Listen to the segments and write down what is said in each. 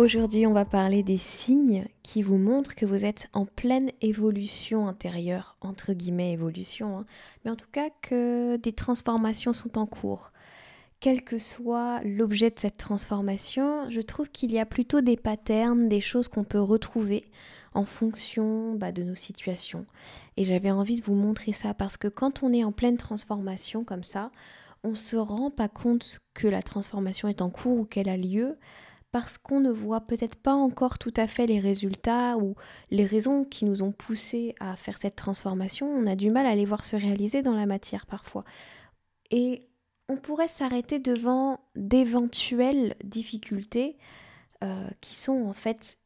Aujourd'hui, on va parler des signes qui vous montrent que vous êtes en pleine évolution intérieure, entre guillemets évolution, hein. mais en tout cas que des transformations sont en cours. Quel que soit l'objet de cette transformation, je trouve qu'il y a plutôt des patterns, des choses qu'on peut retrouver en fonction bah, de nos situations. Et j'avais envie de vous montrer ça parce que quand on est en pleine transformation comme ça, on ne se rend pas compte que la transformation est en cours ou qu'elle a lieu parce qu'on ne voit peut-être pas encore tout à fait les résultats ou les raisons qui nous ont poussé à faire cette transformation, on a du mal à les voir se réaliser dans la matière parfois. Et on pourrait s'arrêter devant d'éventuelles difficultés euh, qui sont en fait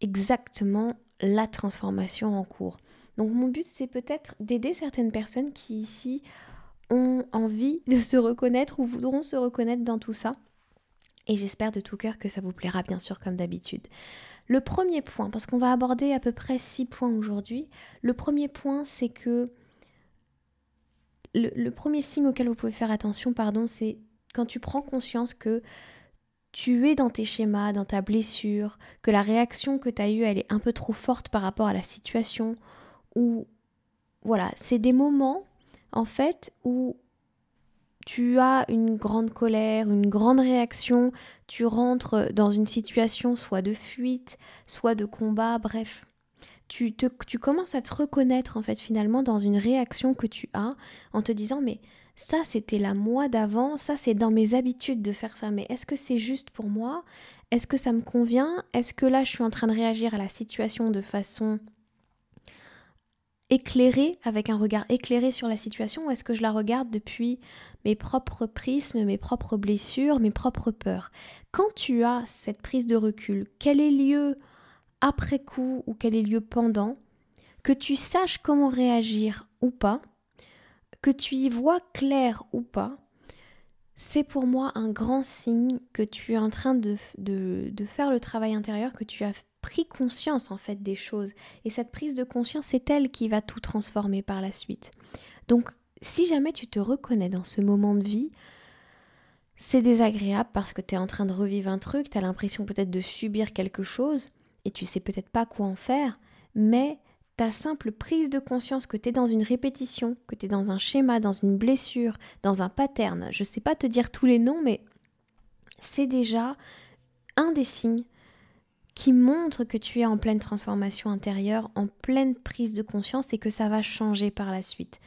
exactement la transformation en cours. Donc mon but c'est peut-être d'aider certaines personnes qui ici ont envie de se reconnaître ou voudront se reconnaître dans tout ça et j'espère de tout cœur que ça vous plaira bien sûr comme d'habitude. Le premier point, parce qu'on va aborder à peu près six points aujourd'hui, le premier point c'est que le, premier signe auquel vous pouvez faire attention, pardon, c'est quand tu prends conscience que tu es dans tes schémas, dans ta blessure, que la réaction que tu as eue, elle est un peu trop forte par rapport à la situation, ou voilà, c'est des moments en fait où tu as une grande colère, une grande réaction, tu rentres dans une situation soit de fuite, soit de combat, bref. Tu, tu commences à te reconnaître en fait finalement dans une réaction que tu as en te disant mais ça c'était la moi d'avant, ça c'est dans mes habitudes de faire ça, mais est-ce que c'est juste pour moi? Est-ce que ça me convient? Est-ce que là je suis en train de réagir à la situation de façon éclairée, avec un regard éclairé sur la situation, ou est-ce que je la regarde depuis mes propres prismes, mes propres blessures, mes propres peurs? Quand tu as cette prise de recul, quel est lieu après coup ou quel est lieu pendant, que tu saches comment réagir ou pas, que tu y vois clair ou pas, c'est pour moi un grand signe que tu es en train de, de, de faire le travail intérieur, que tu as pris conscience en fait des choses. Et cette prise de conscience, c'est elle qui va tout transformer par la suite. Donc si jamais tu te reconnais dans ce moment de vie, c'est désagréable parce que tu es en train de revivre un truc, tu as l'impression peut-être de subir quelque chose et tu sais peut-être pas quoi en faire, mais ta simple prise de conscience que tu es dans une répétition, que tu es dans un schéma, dans une blessure, dans un pattern, je sais pas te dire tous les noms, mais c'est déjà un des signes qui montre que tu es en pleine transformation intérieure, en pleine prise de conscience et que ça va changer par la suite.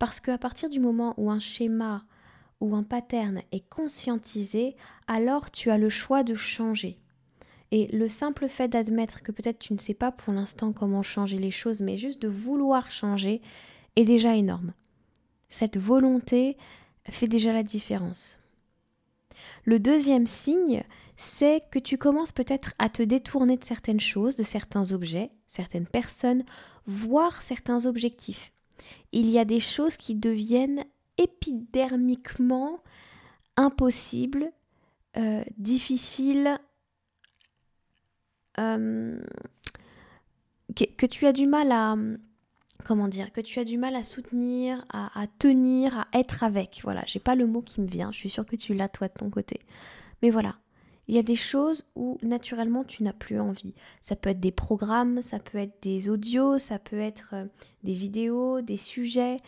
Parce qu'à partir du moment où un schéma ou un pattern est conscientisé, alors tu as le choix de changer. Et le simple fait d'admettre que peut-être tu ne sais pas pour l'instant comment changer les choses, mais juste de vouloir changer, est déjà énorme. Cette volonté fait déjà la différence. Le deuxième signe, c'est que tu commences peut-être à te détourner de certaines choses, de certains objets, certaines personnes, voire certains objectifs. Il y a des choses qui deviennent épidermiquement impossibles, euh, difficiles, euh, que, tu as du mal à comment dire que tu as du mal à soutenir, à, à tenir, à être avec. Voilà, j'ai pas le mot qui me vient. Je suis sûre que tu l'as toi de ton côté. Mais voilà, il y a des choses où naturellement tu n'as plus envie. Ça peut être des programmes, ça peut être des audios, ça peut être euh, des vidéos, des sujets,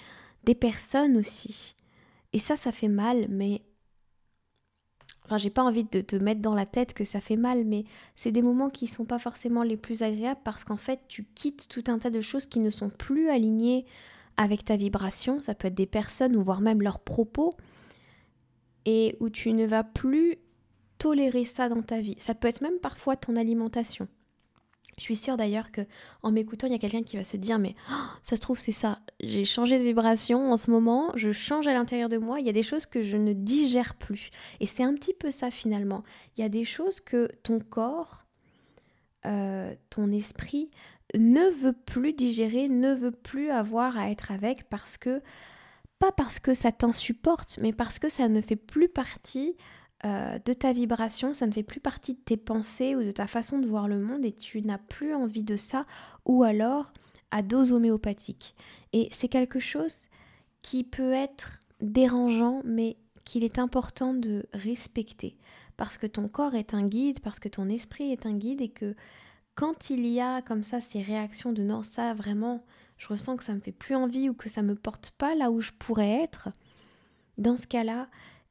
des personnes aussi. Et ça, ça fait mal, mais Enfin, j'ai pas envie de te mettre dans la tête que ça fait mal, mais c'est des moments qui sont pas forcément les plus agréables parce qu'en fait, tu quittes tout un tas de choses qui ne sont plus alignées avec ta vibration. Ça peut être des personnes ou voire même leurs propos et où tu ne vas plus tolérer ça dans ta vie. Ça peut être même parfois ton alimentation. Je suis sûre d'ailleurs que en m'écoutant, il y a quelqu'un qui va se dire mais oh, ça se trouve c'est ça. J'ai changé de vibration en ce moment, je change à l'intérieur de moi, il y a des choses que je ne digère plus. Et c'est un petit peu ça finalement. Il y a des choses que ton corps, euh, ton esprit ne veut plus digérer, ne veut plus avoir à être avec parce que pas parce que ça t'insupporte, mais parce que ça ne fait plus partie euh, de ta vibration, ça ne fait plus partie de tes pensées ou de ta façon de voir le monde et tu n'as plus envie de ça ou alors à dose homéopathique. Et c'est quelque chose qui peut être dérangeant mais qu'il est important de respecter parce que ton corps est un guide, parce que ton esprit est un guide et que quand il y a comme ça ces réactions de non ça vraiment je ressens que ça me fait plus envie ou que ça me porte pas là où je pourrais être, dans ce cas-là,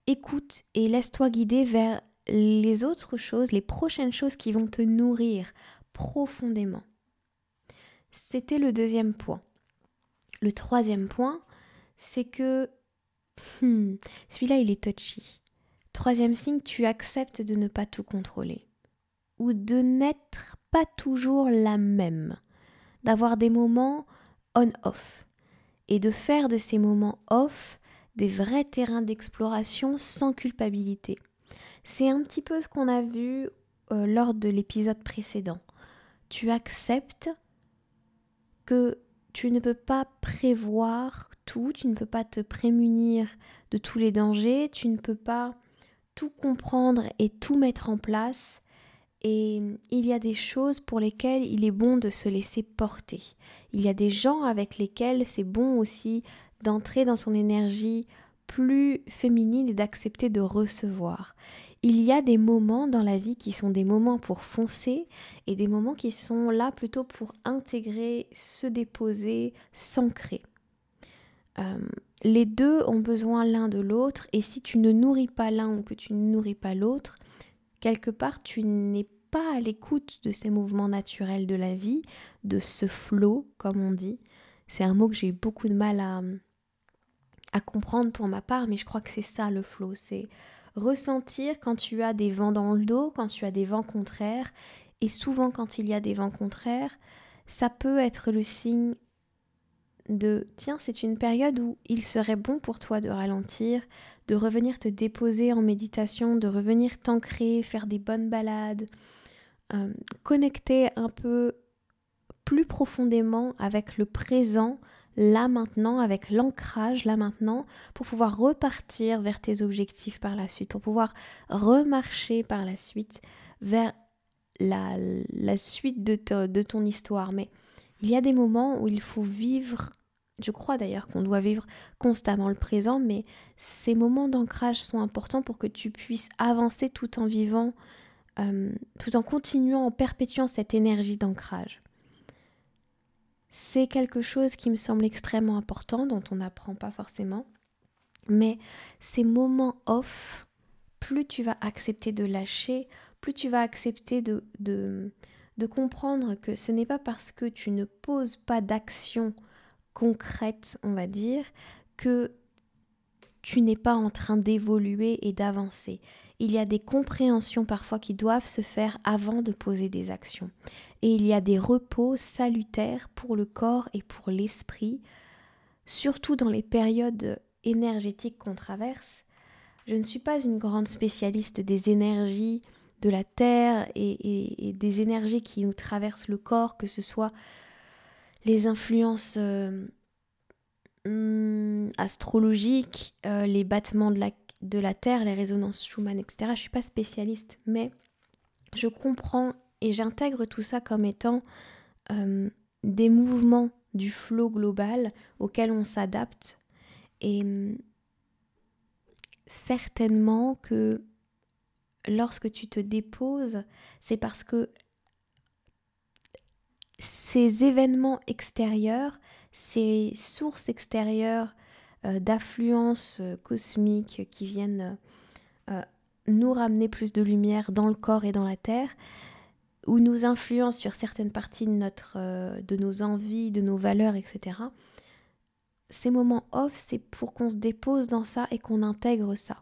écoute et laisse-toi guider vers les autres choses, les prochaines choses qui vont te nourrir profondément. C'était le deuxième point. Le troisième point, c'est que hmm, celui-là, il est touchy. Troisième signe, tu acceptes de ne pas tout contrôler ou de n'être pas toujours la même, d'avoir des moments on-off et de faire de ces moments off des vrais terrains d'exploration sans culpabilité. C'est un petit peu ce qu'on a vu euh, lors de l'épisode précédent. Tu acceptes que tu ne peux pas prévoir tout, tu ne peux pas te prémunir de tous les dangers, tu ne peux pas tout comprendre et tout mettre en place. Et il y a des choses pour lesquelles il est bon de se laisser porter. Il y a des gens avec lesquels c'est bon aussi d'entrer dans son énergie plus féminine et d'accepter de recevoir. Il y a des moments dans la vie qui sont des moments pour foncer et des moments qui sont là plutôt pour intégrer, se déposer, s'ancrer. Euh, les deux ont besoin l'un de l'autre et si tu ne nourris pas l'un ou que tu ne nourris pas l'autre, quelque part tu n'es pas à l'écoute de ces mouvements naturels de la vie, de ce flot, comme on dit. C'est un mot que j'ai beaucoup de mal à, à comprendre pour ma part, mais je crois que c'est ça le flow, c'est ressentir quand tu as des vents dans le dos, quand tu as des vents contraires, et souvent quand il y a des vents contraires, ça peut être le signe de tiens, c'est une période où il serait bon pour toi de ralentir, de revenir te déposer en méditation, de revenir t'ancrer, faire des bonnes balades, euh, connecter un peu plus profondément avec le présent, là maintenant, avec l'ancrage là maintenant, pour pouvoir repartir vers tes objectifs par la suite, pour pouvoir remarcher par la suite vers la, suite de, de ton histoire. Mais il y a des moments où il faut vivre, je crois d'ailleurs qu'on doit vivre constamment le présent, mais ces moments d'ancrage sont importants pour que tu puisses avancer tout en vivant, euh, tout en continuant, en perpétuant cette énergie d'ancrage c'est quelque chose qui me semble extrêmement important, dont on n'apprend pas forcément. Mais ces moments off, plus tu vas accepter de lâcher, plus tu vas accepter de, de, de comprendre que ce n'est pas parce que tu ne poses pas d'action concrète, on va dire, que tu n'es pas en train d'évoluer et d'avancer. Il y a des compréhensions parfois qui doivent se faire avant de poser des actions et il y a des repos salutaires pour le corps et pour l'esprit, surtout dans les périodes énergétiques qu'on traverse. Je ne suis pas une grande spécialiste des énergies de la Terre et, des énergies qui nous traversent le corps, que ce soit les influences euh, hmm, astrologiques, euh, les battements de la, de la Terre, les résonances Schumann, etc. Je ne suis pas spécialiste, mais je comprends et j'intègre tout ça comme étant euh, des mouvements du flot global auquel on s'adapte. Et mm, certainement que lorsque tu te déposes, c'est parce que ces événements extérieurs, ces sources extérieures euh, d'affluence euh, cosmique qui viennent nous ramener plus de lumière dans le corps et dans la terre, ou nous influence sur certaines parties de, notre, euh, de nos envies, de nos valeurs, etc. Ces moments off, c'est pour qu'on se dépose dans ça et qu'on intègre ça.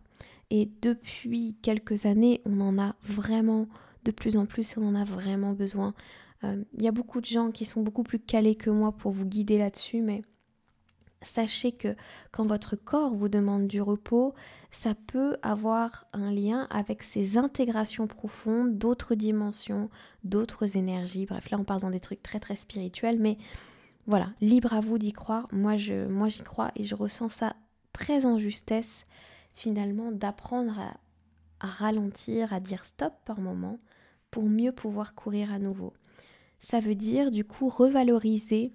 Et depuis quelques années, on en a vraiment, de plus en plus, on en a vraiment besoin. Euh, il y a beaucoup de gens qui sont beaucoup plus calés que moi pour vous guider là-dessus, mais sachez que quand votre corps vous demande du repos, ça peut avoir un lien avec ces intégrations profondes d'autres dimensions, d'autres énergies. Bref, là on parle dans des trucs très très spirituels, mais voilà, libre à vous d'y croire. Moi, je, moi j'y crois et je ressens ça très en justesse finalement d'apprendre à, à ralentir, à dire stop par moment pour mieux pouvoir courir à nouveau. Ça veut dire du coup revaloriser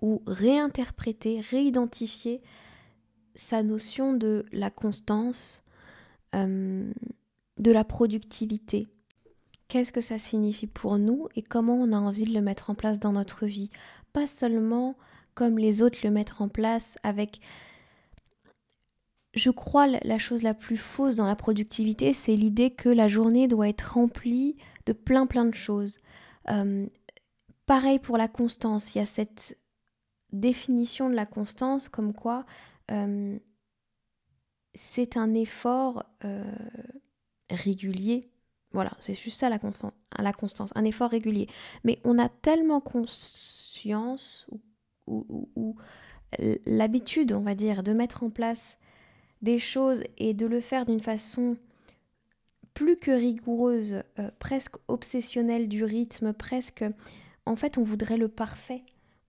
ou réinterpréter, réidentifier sa notion de la constance, euh, de la productivité. Qu'est-ce que ça signifie pour nous et comment on a envie de le mettre en place dans notre vie? Pas seulement comme les autres le mettent en place avec... Je crois la chose la plus fausse dans la productivité, c'est l'idée que la journée doit être remplie de plein plein de choses. Euh, pareil pour la constance, il y a cette définition de la constance comme quoi euh, c'est un effort euh, régulier. Voilà, c'est juste ça la, la, constance, un effort régulier. Mais on a tellement conscience ou, l'habitude, on va dire, de mettre en place des choses et de le faire d'une façon plus que rigoureuse, euh, presque obsessionnelle du rythme, presque... En fait, on voudrait le parfait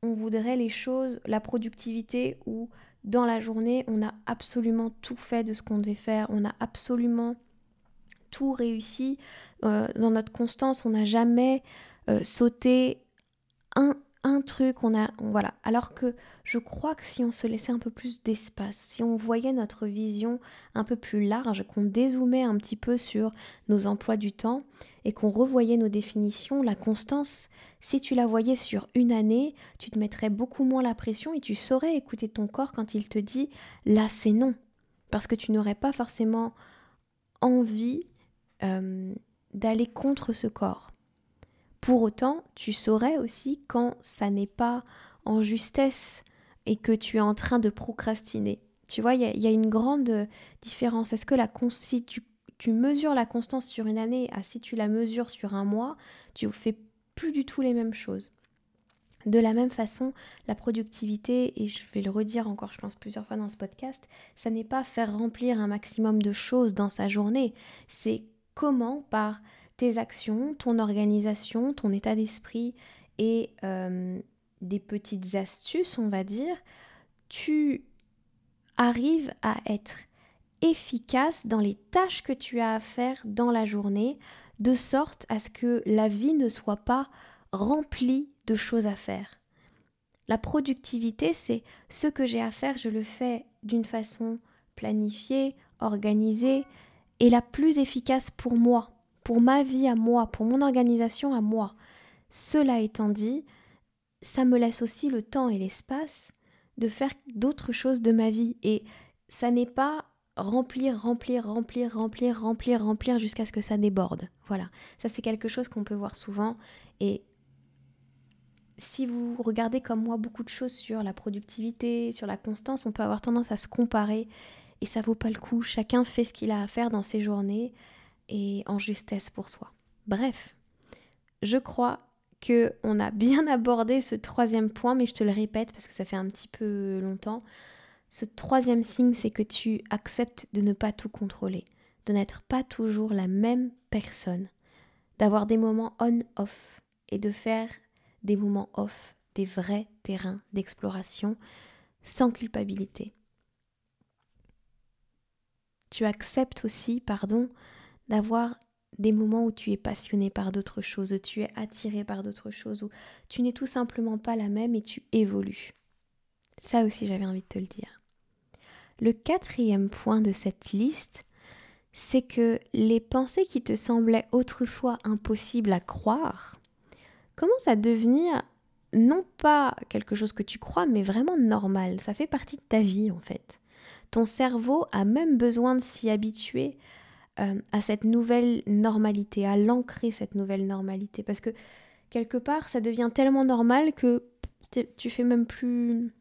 on voudrait les choses, la productivité où dans la journée, on a absolument tout fait de ce qu'on devait faire, on a absolument tout réussi. Euh, dans notre constance, on n'a jamais euh, sauté un, un truc, on a voilà. Alors que je crois que si on se laissait un peu plus d'espace, si on voyait notre vision un peu plus large, qu'on dézoomait un petit peu sur nos emplois du temps et qu'on revoyait nos définitions, la constance, si tu la voyais sur une année, tu te mettrais beaucoup moins la pression et tu saurais écouter ton corps quand il te dit là c'est non, parce que tu n'aurais pas forcément envie euh, d'aller contre ce corps. Pour autant, tu saurais aussi quand ça n'est pas en justesse et que tu es en train de procrastiner. Tu vois, il y, a une grande différence. Est-ce que si tu, mesures la constance sur une année, ah, si tu la mesures sur un mois, tu fais plus du tout les mêmes choses. De la même façon, la productivité, et je vais le redire encore, je pense, plusieurs fois dans ce podcast, ça n'est pas faire remplir un maximum de choses dans sa journée, c'est comment, par tes actions, ton organisation, ton état d'esprit et euh, des petites astuces, on va dire, tu arrives à être efficace dans les tâches que tu as à faire dans la journée, de sorte à ce que la vie ne soit pas remplie de choses à faire. La productivité, c'est ce que j'ai à faire, je le fais d'une façon planifiée, organisée et la plus efficace pour moi pour ma vie à moi, pour mon organisation à moi. Cela étant dit, ça me laisse aussi le temps et l'espace de faire d'autres choses de ma vie. Et ça n'est pas remplir, remplir, remplir, remplir, remplir, remplir jusqu'à ce que ça déborde. Voilà, ça c'est quelque chose qu'on peut voir souvent. Et si vous regardez comme moi beaucoup de choses sur la productivité, sur la constance, on peut avoir tendance à se comparer et ça vaut pas le coup. Chacun fait ce qu'il a à faire dans ses journées et en justesse pour soi. Bref, je crois que on a bien abordé ce troisième point, mais je te le répète parce que ça fait un petit peu longtemps. Ce troisième signe, c'est que tu acceptes de ne pas tout contrôler, de n'être pas toujours la même personne, d'avoir des moments on-off et de faire des moments off, des vrais terrains d'exploration sans culpabilité. Tu acceptes aussi, pardon, d'avoir des moments où tu es passionné par d'autres choses, où tu es attiré par d'autres choses, où tu n'es tout simplement pas la même et tu évolues. Ça aussi j'avais envie de te le dire. Le quatrième point de cette liste, c'est que les pensées qui te semblaient autrefois impossibles à croire commencent à devenir non pas quelque chose que tu crois, mais vraiment normal. Ça fait partie de ta vie en fait. Ton cerveau a même besoin de s'y habituer euh, à cette nouvelle normalité, à l'ancrer cette nouvelle normalité. Parce que quelque part, ça devient tellement normal que tu fais même plus.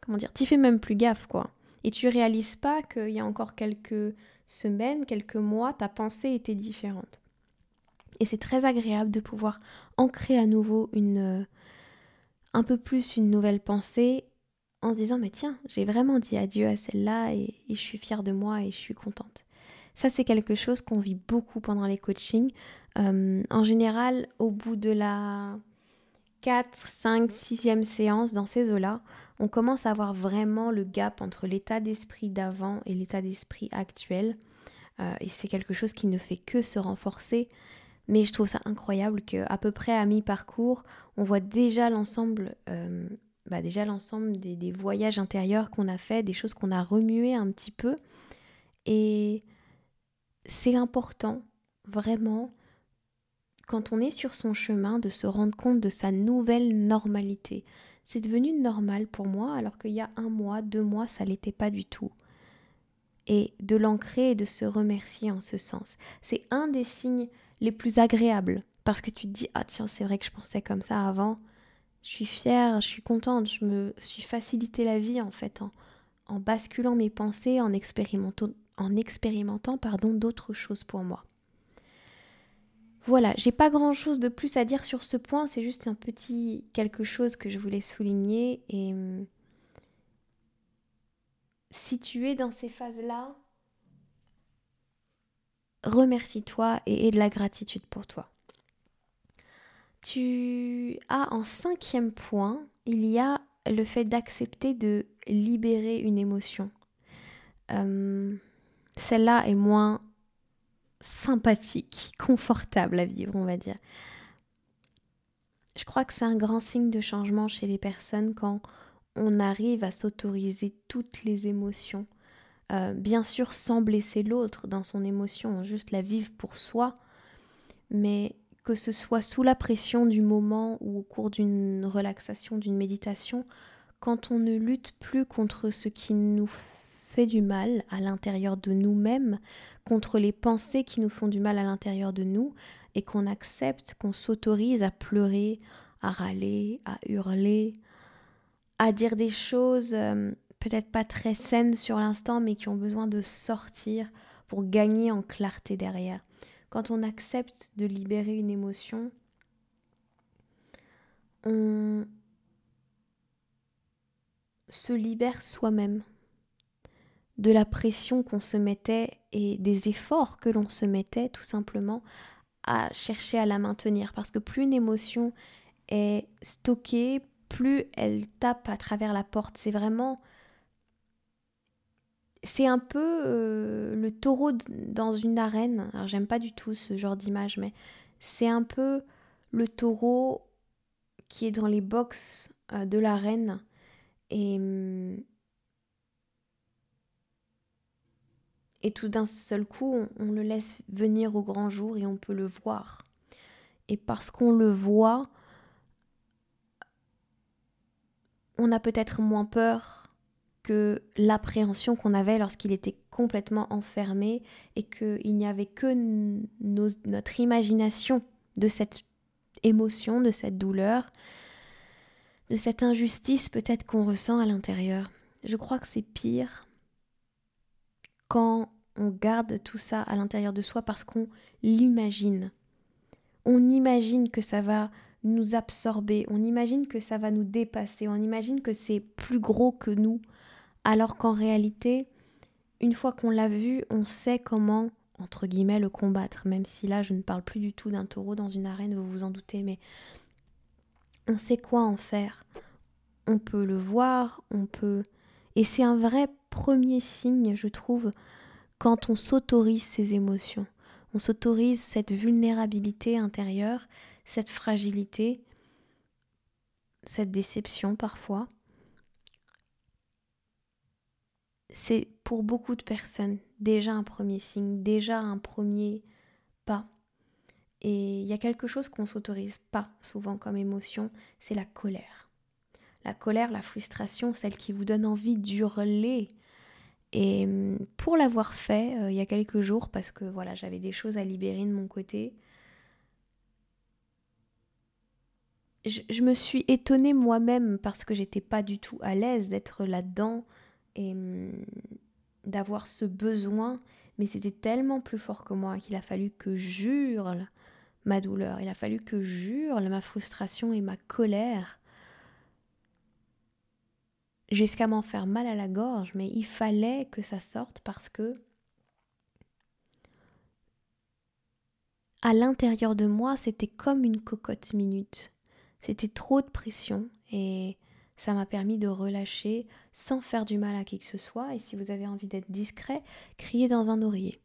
Comment dire Tu fais même plus gaffe, quoi. Et tu réalises pas qu'il y a encore quelques semaines, quelques mois, ta pensée était différente. Et c'est très agréable de pouvoir ancrer à nouveau une. Euh, un peu plus une nouvelle pensée en se disant mais tiens, j'ai vraiment dit adieu à celle-là et, je suis fière de moi et je suis contente. Ça, c'est quelque chose qu'on vit beaucoup pendant les coachings. Euh, en général, au bout de la 4, 5, 6e séance dans ces eaux-là, on commence à voir vraiment le gap entre l'état d'esprit d'avant et l'état d'esprit actuel. Euh, et c'est quelque chose qui ne fait que se renforcer. Mais je trouve ça incroyable qu'à peu près à mi-parcours, on voit déjà l'ensemble euh, bah, déjà l'ensemble des, voyages intérieurs qu'on a fait, des choses qu'on a remuées un petit peu. Et c'est important, vraiment, quand on est sur son chemin, de se rendre compte de sa nouvelle normalité. C'est devenu normal pour moi, alors qu'il y a un mois, deux mois, ça l'était pas du tout. Et de l'ancrer et de se remercier en ce sens. C'est un des signes les plus agréables. Parce que tu te dis, ah tiens, c'est vrai que je pensais comme ça avant je suis fière, je suis contente, je me suis facilité la vie en fait en, basculant mes pensées, en expérimentant, en expérimentant pardon d'autres choses pour moi. Voilà, j'ai pas grand chose de plus à dire sur ce point, c'est juste un petit quelque chose que je voulais souligner et hum, si tu es dans ces phases-là, remercie-toi et aie de la gratitude pour toi. Tu as en cinquième point, il y a le fait d'accepter de libérer une émotion. Euh, celle-là est moins sympathique, confortable à vivre, on va dire. Je crois que c'est un grand signe de changement chez les personnes quand on arrive à s'autoriser toutes les émotions. Euh, bien sûr sans blesser l'autre dans son émotion, juste la vivre pour soi, mais que ce soit sous la pression du moment ou au cours d'une relaxation, d'une méditation, quand on ne lutte plus contre ce qui nous fait du mal à l'intérieur de nous-mêmes, contre les pensées qui nous font du mal à l'intérieur de nous, et qu'on accepte, qu'on s'autorise à pleurer, à râler, à hurler, à dire des choses euh, peut-être pas très saines sur l'instant, mais qui ont besoin de sortir pour gagner en clarté derrière. Quand on accepte de libérer une émotion, on se libère soi-même de la pression qu'on se mettait et des efforts que l'on se mettait tout simplement à chercher à la maintenir. Parce que plus une émotion est stockée, plus elle tape à travers la porte. C'est vraiment c'est un peu euh, le taureau dans une arène. Alors j'aime pas du tout ce genre d'image, mais c'est un peu le taureau qui est dans les box euh, de l'arène et et tout d'un seul coup on, le laisse venir au grand jour et on peut le voir. Et parce qu'on le voit, on a peut-être moins peur que l'appréhension qu'on avait lorsqu'il était complètement enfermé et qu'il n'y avait que notre imagination de cette émotion, de cette douleur, de cette injustice peut-être qu'on ressent à l'intérieur. Je crois que c'est pire quand on garde tout ça à l'intérieur de soi parce qu'on l'imagine. On imagine que ça va nous absorber, on imagine que ça va nous dépasser, on imagine que c'est plus gros que nous, alors qu'en réalité, une fois qu'on l'a vu, on sait comment, entre guillemets, le combattre, même si là je ne parle plus du tout d'un taureau dans une arène, vous vous en doutez, mais on sait quoi en faire. On peut le voir, on peut... Et c'est un vrai premier signe, je trouve, quand on s'autorise ces émotions. On s'autorise cette vulnérabilité intérieure, cette fragilité, cette déception parfois. c'est pour beaucoup de personnes déjà un premier signe, déjà un premier pas. Et il y a quelque chose qu'on s'autorise pas souvent comme émotion, c'est la colère. La colère, la frustration, celle qui vous donne envie d'hurler Et hum, pour l'avoir fait euh, il y a quelques jours, parce que voilà, j'avais des choses à libérer de mon côté, je, me suis étonnée moi-même parce que j'étais pas du tout à l'aise d'être là-dedans et hum, d'avoir ce besoin, mais c'était tellement plus fort que moi qu'il a fallu que j'hurle ma douleur, il a fallu que j'hurle ma frustration et ma colère jusqu'à m'en faire mal à la gorge, mais il fallait que ça sorte parce que à l'intérieur de moi, c'était comme une cocotte minute. C'était trop de pression et ça m'a permis de relâcher sans faire du mal à qui que ce soit. Et si vous avez envie d'être discret, criez dans un oreiller.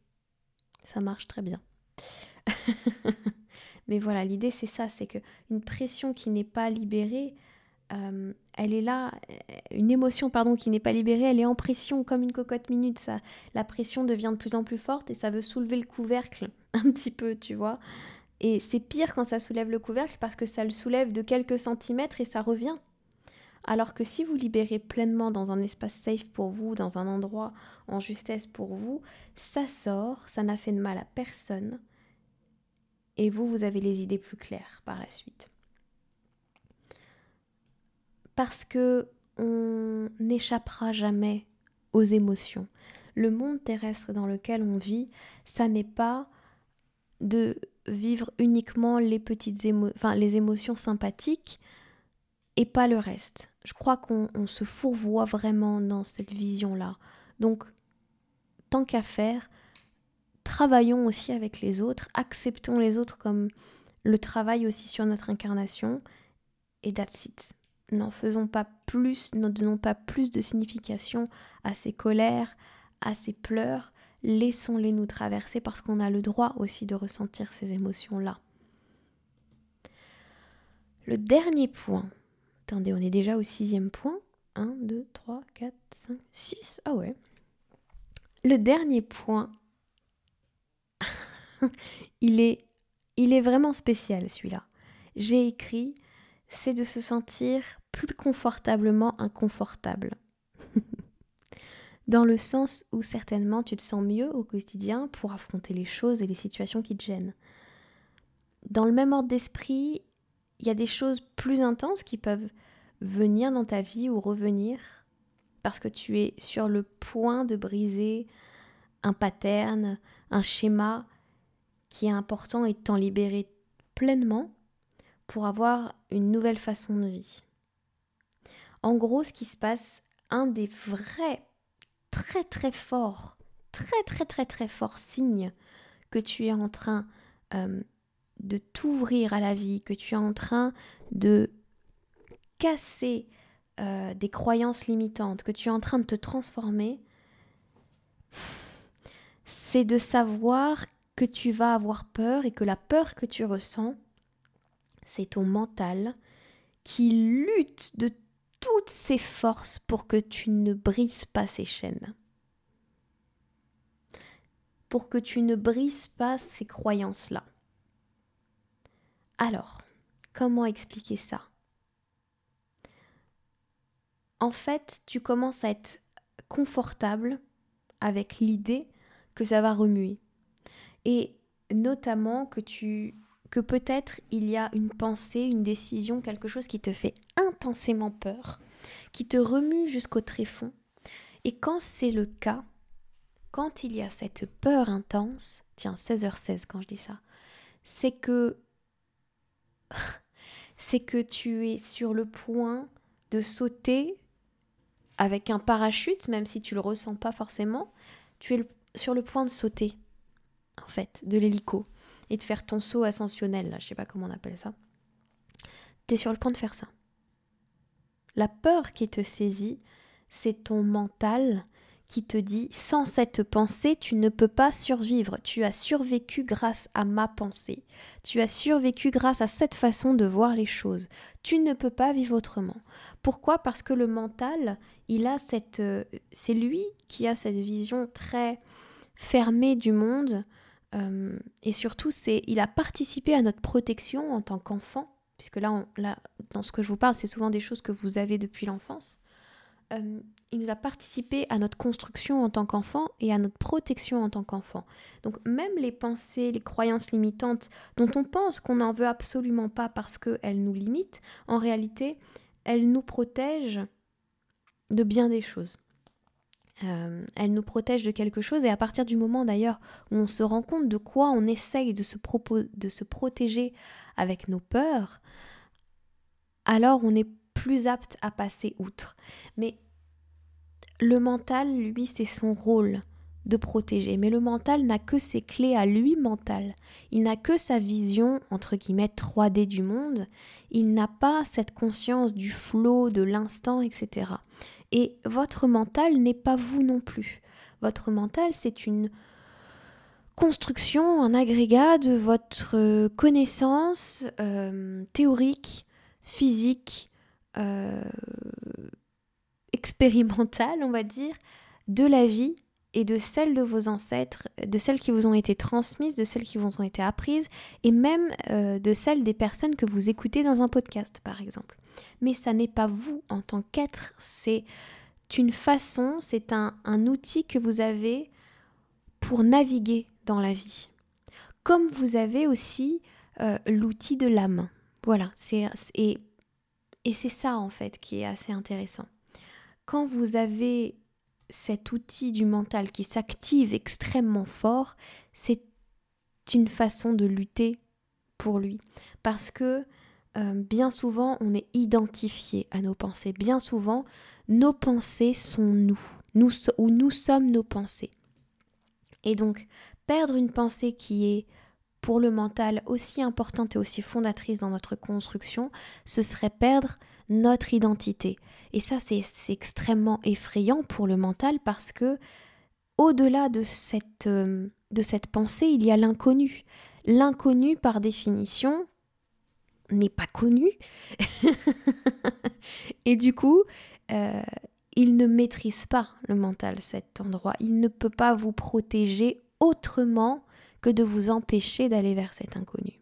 Ça marche très bien. Mais voilà, l'idée c'est ça, c'est que une pression qui n'est pas libérée, euh, elle est là, euh, une émotion pardon qui n'est pas libérée, elle est en pression comme une cocotte minute. Ça, la pression devient de plus en plus forte et ça veut soulever le couvercle un petit peu, tu vois. Et c'est pire quand ça soulève le couvercle parce que ça le soulève de quelques centimètres et ça revient. Alors que si vous libérez pleinement dans un espace safe pour vous, dans un endroit en justesse pour vous, ça sort, ça n'a fait de mal à personne. Et vous, vous avez les idées plus claires par la suite parce que on n'échappera jamais aux émotions. Le monde terrestre dans lequel on vit, ça n'est pas de vivre uniquement les petites enfin, les émotions sympathiques et pas le reste. Je crois qu'on se fourvoie vraiment dans cette vision-là. Donc, tant qu'à faire, travaillons aussi avec les autres, acceptons les autres comme le travail aussi sur notre incarnation, et that's it n'en faisons pas plus, ne donnons pas plus de signification à ces colères, à ces pleurs, laissons-les nous traverser parce qu'on a le droit aussi de ressentir ces émotions-là. Le dernier point, attendez, on est déjà au sixième point. 1, 2, 3, 4, 5, 6, ah ouais. Le dernier point, il, est, il est vraiment spécial celui-là. J'ai écrit c'est de se sentir plus confortablement inconfortable. Dans le sens où certainement tu te sens mieux au quotidien pour affronter les choses et les situations qui te gênent. Dans le même ordre d'esprit, il y a des choses plus intenses qui peuvent venir dans ta vie ou revenir parce que tu es sur le point de briser un pattern, un schéma qui est important et de t'en libérer pleinement pour avoir une nouvelle façon de vie. En gros, ce qui se passe, un des vrais, très très forts, très très très très forts signes que tu es en train euh, de t'ouvrir à la vie, que tu es en train de casser euh, des croyances limitantes, que tu es en train de te transformer, c'est de savoir que tu vas avoir peur et que la peur que tu ressens, c'est ton mental qui lutte de toutes ses forces pour que tu ne brises pas ces chaînes. Pour que tu ne brises pas ces croyances-là. Alors, comment expliquer ça? En fait, tu commences à être confortable avec l'idée que ça va remuer. Et notamment que tu que peut-être il y a une pensée, une décision, quelque chose qui te fait intensément peur, qui te remue jusqu'au tréfonds. Et quand c'est le cas, quand il y a cette peur intense, tiens, 16h16 quand je dis ça, c'est que c'est que tu es sur le point de sauter avec un parachute, même si tu le ressens pas forcément, tu es sur le point de sauter, en fait, de l'hélico et de faire ton saut ascensionnel, là, je sais pas comment on appelle ça. Tu es sur le point de faire ça. La peur qui te saisit, c'est ton mental qui te dit sans cette pensée, tu ne peux pas survivre. Tu as survécu grâce à ma pensée. Tu as survécu grâce à cette façon de voir les choses. Tu ne peux pas vivre autrement. Pourquoi? Parce que le mental, il a cette euh, c'est lui qui a cette vision très fermée du monde euh, et surtout, c'est, il a participé à notre protection en tant qu'enfant, puisque là, dans ce que je vous parle, c'est souvent des choses que vous avez depuis l'enfance. euh, il nous a participé à notre construction en tant qu'enfant et à notre protection en tant qu'enfant. Donc même les pensées, les croyances limitantes dont on pense qu'on n'en veut absolument pas parce qu'elles nous limitent, en réalité, elles nous protègent de bien des choses. Euh, elles nous protègent de quelque chose et à partir du moment d'ailleurs où on se rend compte de quoi on essaye de se, de se protéger avec nos peurs, alors on est plus apte à passer outre. Mais le mental, lui, c'est son rôle de protéger. Mais le mental n'a que ses clés à lui mental. Il n'a que sa vision, entre guillemets, 3D du monde. Il n'a pas cette conscience du flot, de l'instant, etc. Et votre mental n'est pas vous non plus. Votre mental, c'est une construction, un agrégat de votre connaissance euh, théorique, physique, euh, expérimentale, on va dire, de la vie et de celles de vos ancêtres, de celles qui vous ont été transmises, de celles qui vous ont été apprises, et même euh, de celles des personnes que vous écoutez dans un podcast, par exemple. Mais ça n'est pas vous en tant qu'être, c'est une façon, c'est un, outil que vous avez pour naviguer dans la vie. Comme vous avez aussi euh, l'outil de l'âme. Voilà, c'est et et c'est ça en fait qui est assez intéressant. Quand vous avez cet outil du mental qui s'active extrêmement fort, c'est une façon de lutter pour lui. Parce que euh, bien souvent, on est identifié à nos pensées. Bien souvent, nos pensées sont nous, nous ou nous sommes nos pensées. Et donc, perdre une pensée qui est pour le mental aussi importante et aussi fondatrice dans notre construction, ce serait perdre notre identité. Et ça, c'est extrêmement effrayant pour le mental parce que au-delà de cette, euh, de cette pensée, il y a l'inconnu. L'inconnu, par définition, n'est pas connu. et du coup, euh, il ne maîtrise pas le mental, cet endroit. Il ne peut pas vous protéger autrement que de vous empêcher d'aller vers cet inconnu.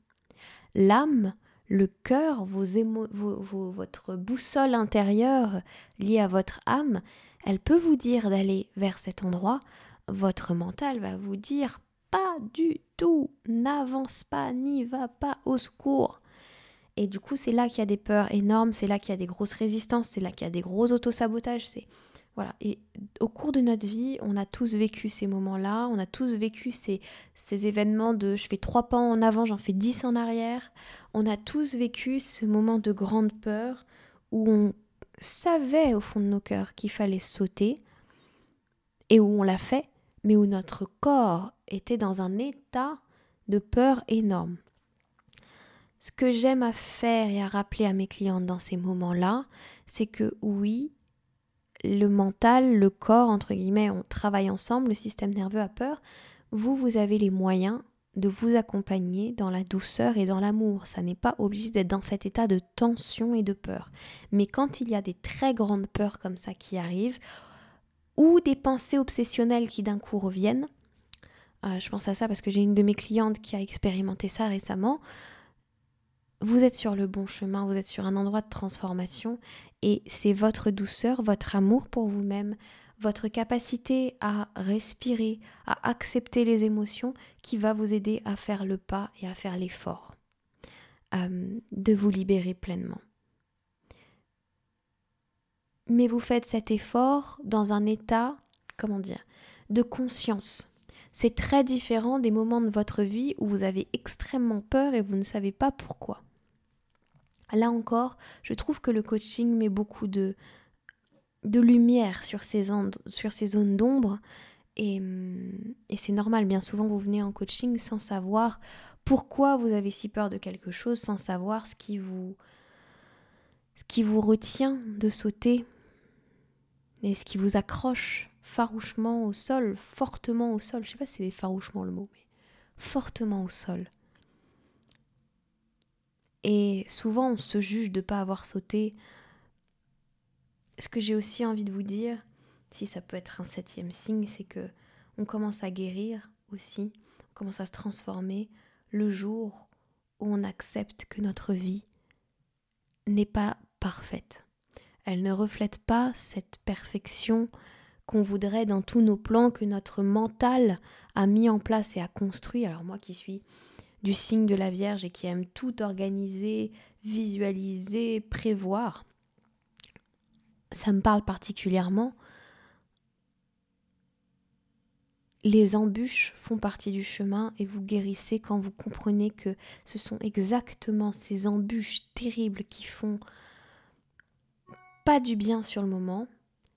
L'âme, le cœur, votre boussole intérieure liée à votre âme, elle peut vous dire d'aller vers cet endroit. Votre mental va vous dire pas du tout, n'avance pas, n'y va pas, au secours. Et du coup, c'est là qu'il y a des peurs énormes, c'est là qu'il y a des grosses résistances, c'est là qu'il y a des gros autosabotages, c'est voilà. Et au cours de notre vie, on a tous vécu ces moments-là, on a tous vécu ces, ces événements de je fais trois pas en avant, j'en fais dix en arrière. On a tous vécu ce moment de grande peur où on savait au fond de nos cœurs qu'il fallait sauter et où on l'a fait, mais où notre corps était dans un état de peur énorme. Ce que j'aime à faire et à rappeler à mes clientes dans ces moments-là, c'est que oui, le mental, le corps, entre guillemets, on travaille ensemble, le système nerveux a peur, vous, vous avez les moyens de vous accompagner dans la douceur et dans l'amour. Ça n'est pas obligé d'être dans cet état de tension et de peur. Mais quand il y a des très grandes peurs comme ça qui arrivent, ou des pensées obsessionnelles qui d'un coup reviennent, euh, je pense à ça parce que j'ai une de mes clientes qui a expérimenté ça récemment, vous êtes sur le bon chemin, vous êtes sur un endroit de transformation et c'est votre douceur, votre amour pour vous-même, votre capacité à respirer, à accepter les émotions qui va vous aider à faire le pas et à faire l'effort euh, de vous libérer pleinement. Mais vous faites cet effort dans un état, comment dire, de conscience. C'est très différent des moments de votre vie où vous avez extrêmement peur et vous ne savez pas pourquoi. Là encore, je trouve que le coaching met beaucoup de, lumière sur ces, zones d'ombre et, et c'est normal, bien souvent vous venez en coaching sans savoir pourquoi vous avez si peur de quelque chose, sans savoir ce qui vous, retient de sauter et ce qui vous accroche farouchement au sol, fortement au sol. Je sais pas si c'est farouchement le mot, mais fortement au sol. Et souvent, on se juge de ne pas avoir sauté. Ce que j'ai aussi envie de vous dire, si ça peut être un septième signe, c'est que on commence à guérir aussi, on commence à se transformer le jour où on accepte que notre vie n'est pas parfaite. Elle ne reflète pas cette perfection qu'on voudrait dans tous nos plans que notre mental a mis en place et a construit. Alors moi qui suis du signe de la Vierge et qui aime tout organiser, visualiser, prévoir, ça me parle particulièrement. Les embûches font partie du chemin et vous guérissez quand vous comprenez que ce sont exactement ces embûches terribles qui font pas du bien sur le moment,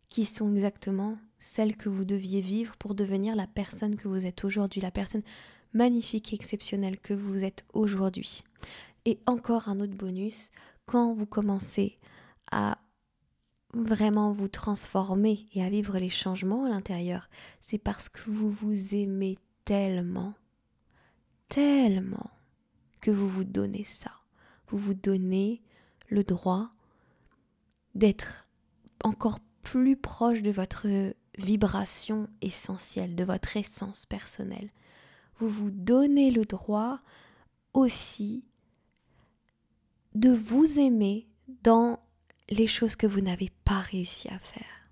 qui sont exactement celles que vous deviez vivre pour devenir la personne que vous êtes aujourd'hui, la personne magnifique et exceptionnelle que vous êtes aujourd'hui. Et encore un autre bonus, quand vous commencez à vraiment vous transformer et à vivre les changements à l'intérieur, c'est parce que vous vous aimez tellement, tellement que vous vous donnez ça. Vous vous donnez le droit d'être encore plus proche de votre vibration essentielle, de votre essence personnelle. Vous vous donnez le droit aussi de vous aimer dans les choses que vous n'avez pas réussi à faire.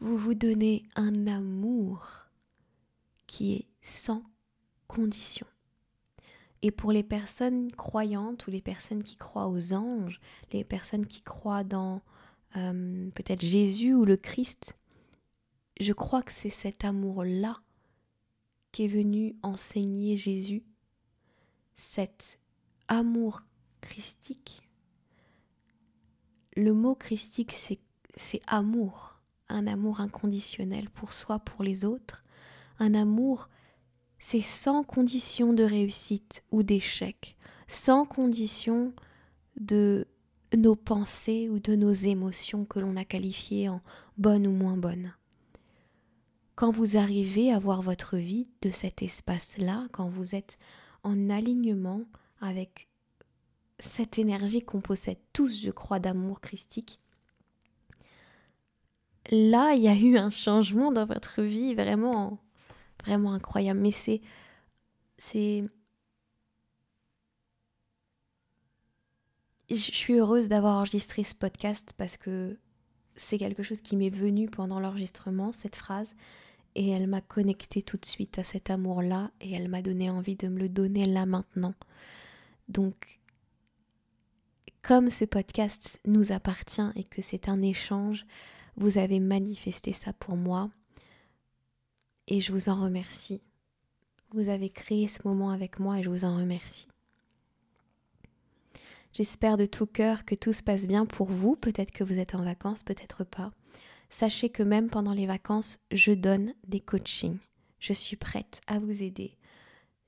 Vous vous donnez un amour qui est sans condition. Et pour les personnes croyantes ou les personnes qui croient aux anges, les personnes qui croient dans euh, peut-être Jésus ou le Christ, je crois que c'est cet amour-là qui est venu enseigner Jésus, cet amour christique? Le mot christique, c'est amour, un amour inconditionnel pour soi, pour les autres, un amour c'est sans condition de réussite ou d'échec, sans condition de nos pensées ou de nos émotions que l'on a qualifiées en bonnes ou moins bonnes. Quand vous arrivez à voir votre vie de cet espace-là, quand vous êtes en alignement avec cette énergie qu'on possède tous, je crois, d'amour christique, là, il y a eu un changement dans votre vie vraiment vraiment incroyable. Mais c'est. C'est. Je suis heureuse d'avoir enregistré ce podcast parce que c'est quelque chose qui m'est venu pendant l'enregistrement, cette phrase, et elle m'a connecté tout de suite à cet amour-là, et elle m'a donné envie de me le donner là maintenant. Donc, comme ce podcast nous appartient et que c'est un échange, vous avez manifesté ça pour moi et je vous en remercie. Vous avez créé ce moment avec moi et je vous en remercie. J'espère de tout cœur que tout se passe bien pour vous. Peut-être que vous êtes en vacances, peut-être pas. Sachez que même pendant les vacances, je donne des coachings. Je suis prête à vous aider.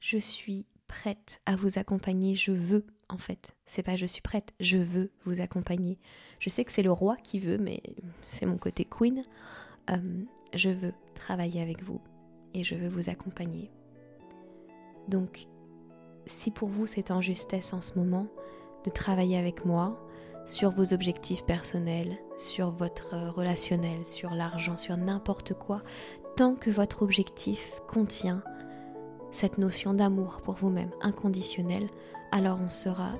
Je suis prête à vous accompagner. Je veux, en fait. C'est pas je suis prête, je veux vous accompagner. Je sais que c'est le roi qui veut, mais c'est mon côté queen. Euh, je veux travailler avec vous et je veux vous accompagner. Donc, si pour vous c'est en justesse en ce moment de travailler avec moi sur vos objectifs personnels, sur votre relationnel, sur l'argent, sur n'importe quoi, tant que votre objectif contient cette notion d'amour pour vous-même inconditionnel, alors on sera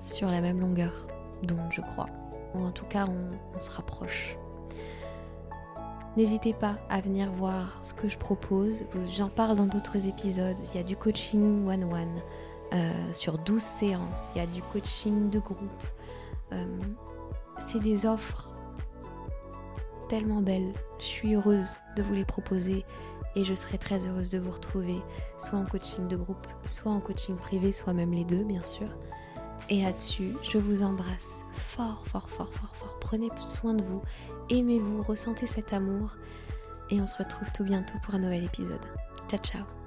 sur la même longueur d'onde, je crois. Ou en tout cas, on, on se rapproche. N'hésitez pas à venir voir ce que je propose. J'en parle dans d'autres épisodes. Il y a du coaching one-one euh, sur 12 séances. Il y a du coaching de groupe. Euh, c'est des offres tellement belles. Je suis heureuse de vous les proposer et je serai très heureuse de vous retrouver soit en coaching de groupe, soit en coaching privé, soit même les deux bien sûr. Et là-dessus, je vous embrasse fort, fort, fort, fort, fort. Prenez soin de vous, aimez-vous, ressentez cet amour. Et on se retrouve tout bientôt pour un nouvel épisode. Ciao, ciao